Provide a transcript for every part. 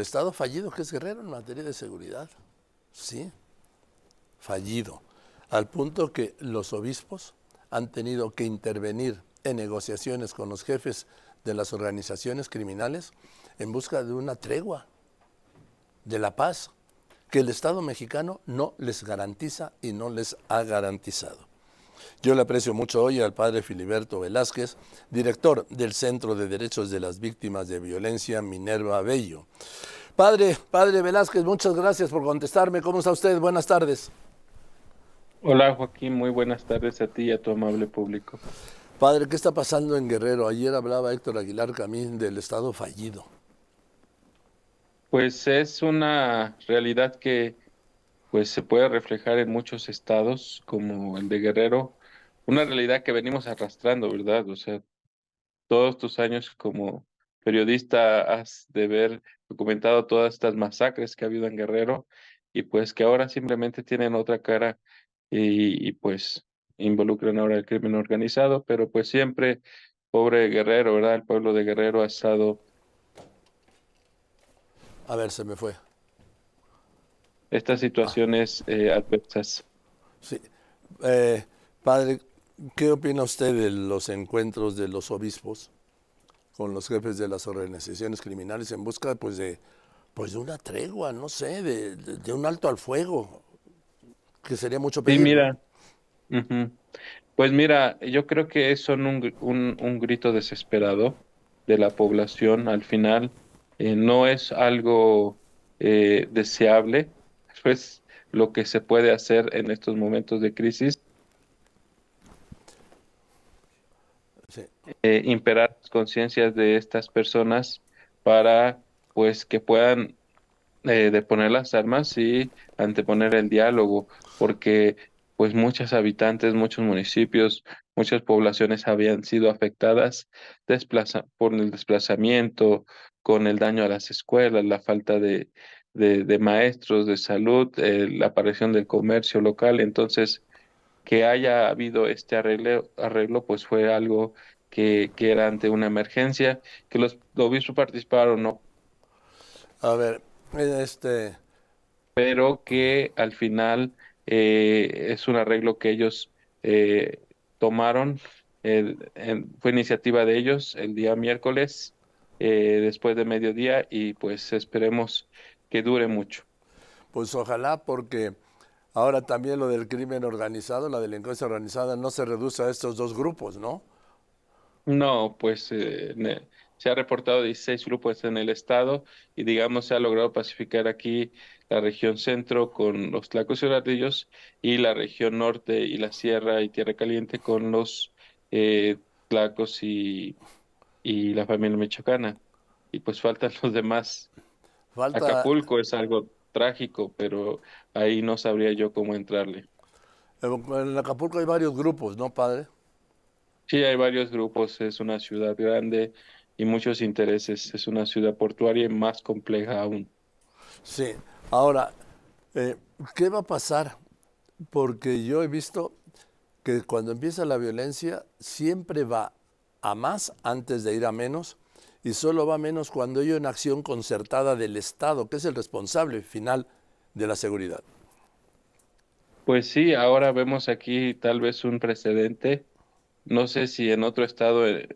el Estado fallido que es Guerrero en materia de seguridad. Sí, fallido. Al punto que los obispos han tenido que intervenir en negociaciones con los jefes de las organizaciones criminales en busca de una tregua, de la paz, que el Estado mexicano no les garantiza y no les ha garantizado. Yo le aprecio mucho hoy al padre Filiberto Velázquez, director del Centro de Derechos de las Víctimas de Violencia Minerva Bello. Padre, padre Velázquez, muchas gracias por contestarme. ¿Cómo está usted? Buenas tardes. Hola Joaquín, muy buenas tardes a ti y a tu amable público. Padre, ¿qué está pasando en Guerrero? Ayer hablaba Héctor Aguilar Camín del Estado fallido. Pues es una realidad que pues se puede reflejar en muchos estados como el de Guerrero, una realidad que venimos arrastrando, ¿verdad? O sea, todos tus años como periodista has de ver documentado todas estas masacres que ha habido en Guerrero y pues que ahora simplemente tienen otra cara y, pues involucran ahora el crimen organizado, pero pues siempre, pobre Guerrero, ¿verdad? El pueblo de Guerrero ha estado... A ver, se me fue estas situaciones eh, adversas. Sí. Eh, padre, ¿qué opina usted de los encuentros de los obispos con los jefes de las organizaciones criminales en busca pues, de, pues, de una tregua, no sé, de, un alto al fuego? Que sería mucho pedir. Sí, mira. Pues mira, yo creo que son un, un, un, grito desesperado de la población al final. Eh, no es algo deseable, es lo que se puede hacer en estos momentos de crisis. Eh, imperar las conciencias de estas personas para pues que puedan eh, deponer las armas y anteponer el diálogo, porque pues muchos habitantes, muchos municipios, muchas poblaciones habían sido afectadas desplaza por el desplazamiento, con el daño a las escuelas, la falta de, de, maestros de salud, eh, la aparición del comercio local. Entonces, que haya habido este arreglo, arreglo pues fue algo que, que era ante una emergencia, que los obispos participaron, ¿no? A ver, este... Pero que al final eh, es un arreglo que ellos eh, tomaron, fue iniciativa de ellos el día miércoles, después de mediodía, y pues esperemos que dure mucho. Pues ojalá porque ahora también lo del crimen organizado, la delincuencia organizada, no se reduce a estos dos grupos, ¿no? No, pues eh, se ha reportado 16 grupos en el estado y digamos se ha logrado pacificar aquí la región centro con los tlacos y ladrillos y la región norte y la sierra y tierra caliente con los eh, tlacos y, y la familia michoacana. Y pues faltan los demás Acapulco es algo trágico, pero ahí no sabría yo cómo entrarle. En Acapulco hay varios grupos, ¿no, padre? Sí, hay varios grupos. Es una ciudad grande y muchos intereses. Es una ciudad portuaria y más compleja aún. Sí. Ahora, eh, ¿qué va a pasar? Porque yo he visto que cuando empieza la violencia siempre va a más antes de ir a menos y solo va menos cuando hay una acción concertada del Estado, que es el responsable final de la seguridad. Pues sí, ahora vemos aquí tal vez un precedente. No sé si en otro estado eh,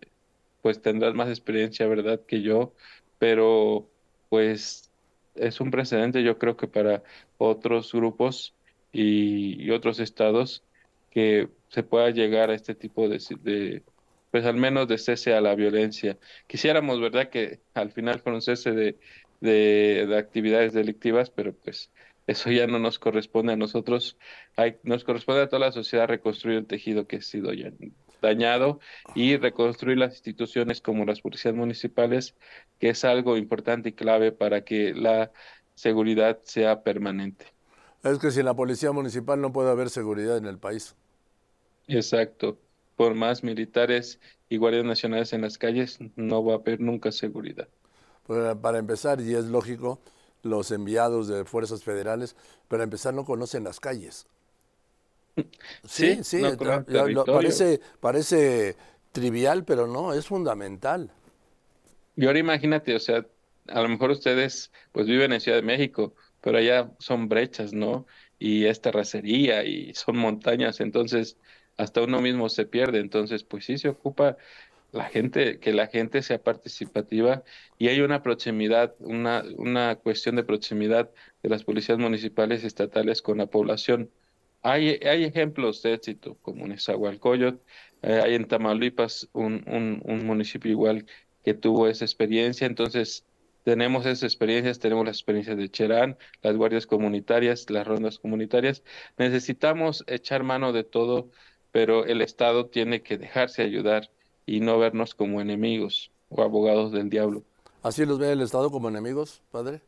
pues tendrás más experiencia, ¿verdad? Que yo, pero pues es un precedente yo creo que para otros grupos y, otros estados que se pueda llegar a este tipo de, pues al menos de cese a la violencia. Quisiéramos, ¿verdad?, que al final fuera un cese de, de, actividades delictivas, pero pues eso ya no nos corresponde a nosotros, Hay, nos corresponde a toda la sociedad reconstruir el tejido que ha sido ya dañado y reconstruir las instituciones como las policías municipales, que es algo importante y clave para que la seguridad sea permanente. Es que sin la policía municipal no puede haber seguridad en el país. Exacto por más militares y guardias nacionales en las calles, no va a haber nunca seguridad. Pues, para empezar, y es lógico, los enviados de fuerzas federales, para empezar, no conocen las calles. Sí, sí, parece, parece trivial, pero no, es fundamental. Y ahora imagínate, o sea, a lo mejor ustedes pues viven en Ciudad de México, pero allá son brechas, ¿no? Y es terracería y son montañas, entonces hasta uno mismo se pierde, entonces pues sí se ocupa la gente, que la gente sea participativa y hay una proximidad, una, una cuestión de proximidad de las policías municipales y estatales con la población. Hay, hay ejemplos de éxito, como en Esahualcoyot, eh, hay en Tamaulipas un, un, un municipio igual que tuvo esa experiencia, entonces tenemos esas experiencias, tenemos las experiencias de Cherán, las guardias comunitarias, las rondas comunitarias. Necesitamos echar mano de todo, pero el Estado tiene que dejarse ayudar y no vernos como enemigos o abogados del diablo. ¿Así los ve el Estado como enemigos, padre?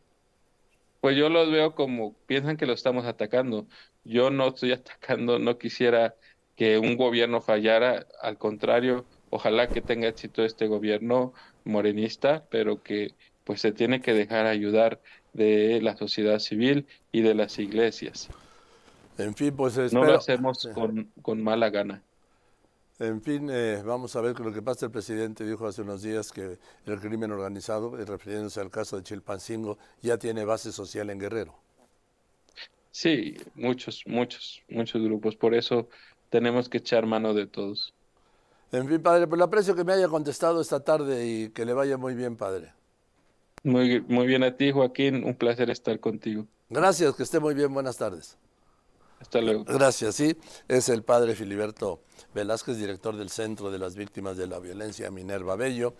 Pues yo los veo como piensan que lo estamos atacando. Yo no estoy atacando, no quisiera que un gobierno fallara, al contrario, ojalá que tenga éxito este gobierno morenista, pero que pues se tiene que dejar ayudar de la sociedad civil y de las iglesias. En fin, pues espero... No lo hacemos con, con mala gana. En fin, eh, vamos a ver lo que pasa. El presidente dijo hace unos días que el crimen organizado, eh, refiriéndose al caso de Chilpancingo, ya tiene base social en Guerrero. Sí, muchos, muchos, muchos grupos. Por eso tenemos que echar mano de todos. En fin, padre, pues le aprecio que me haya contestado esta tarde y que le vaya muy bien, padre. Muy, muy bien a ti, Joaquín. Un placer estar contigo. Gracias, que esté muy bien. Buenas tardes. Hasta luego. Gracias, sí. Es el padre Filiberto Velázquez, director del Centro de las Víctimas de la Violencia Minerva Bello.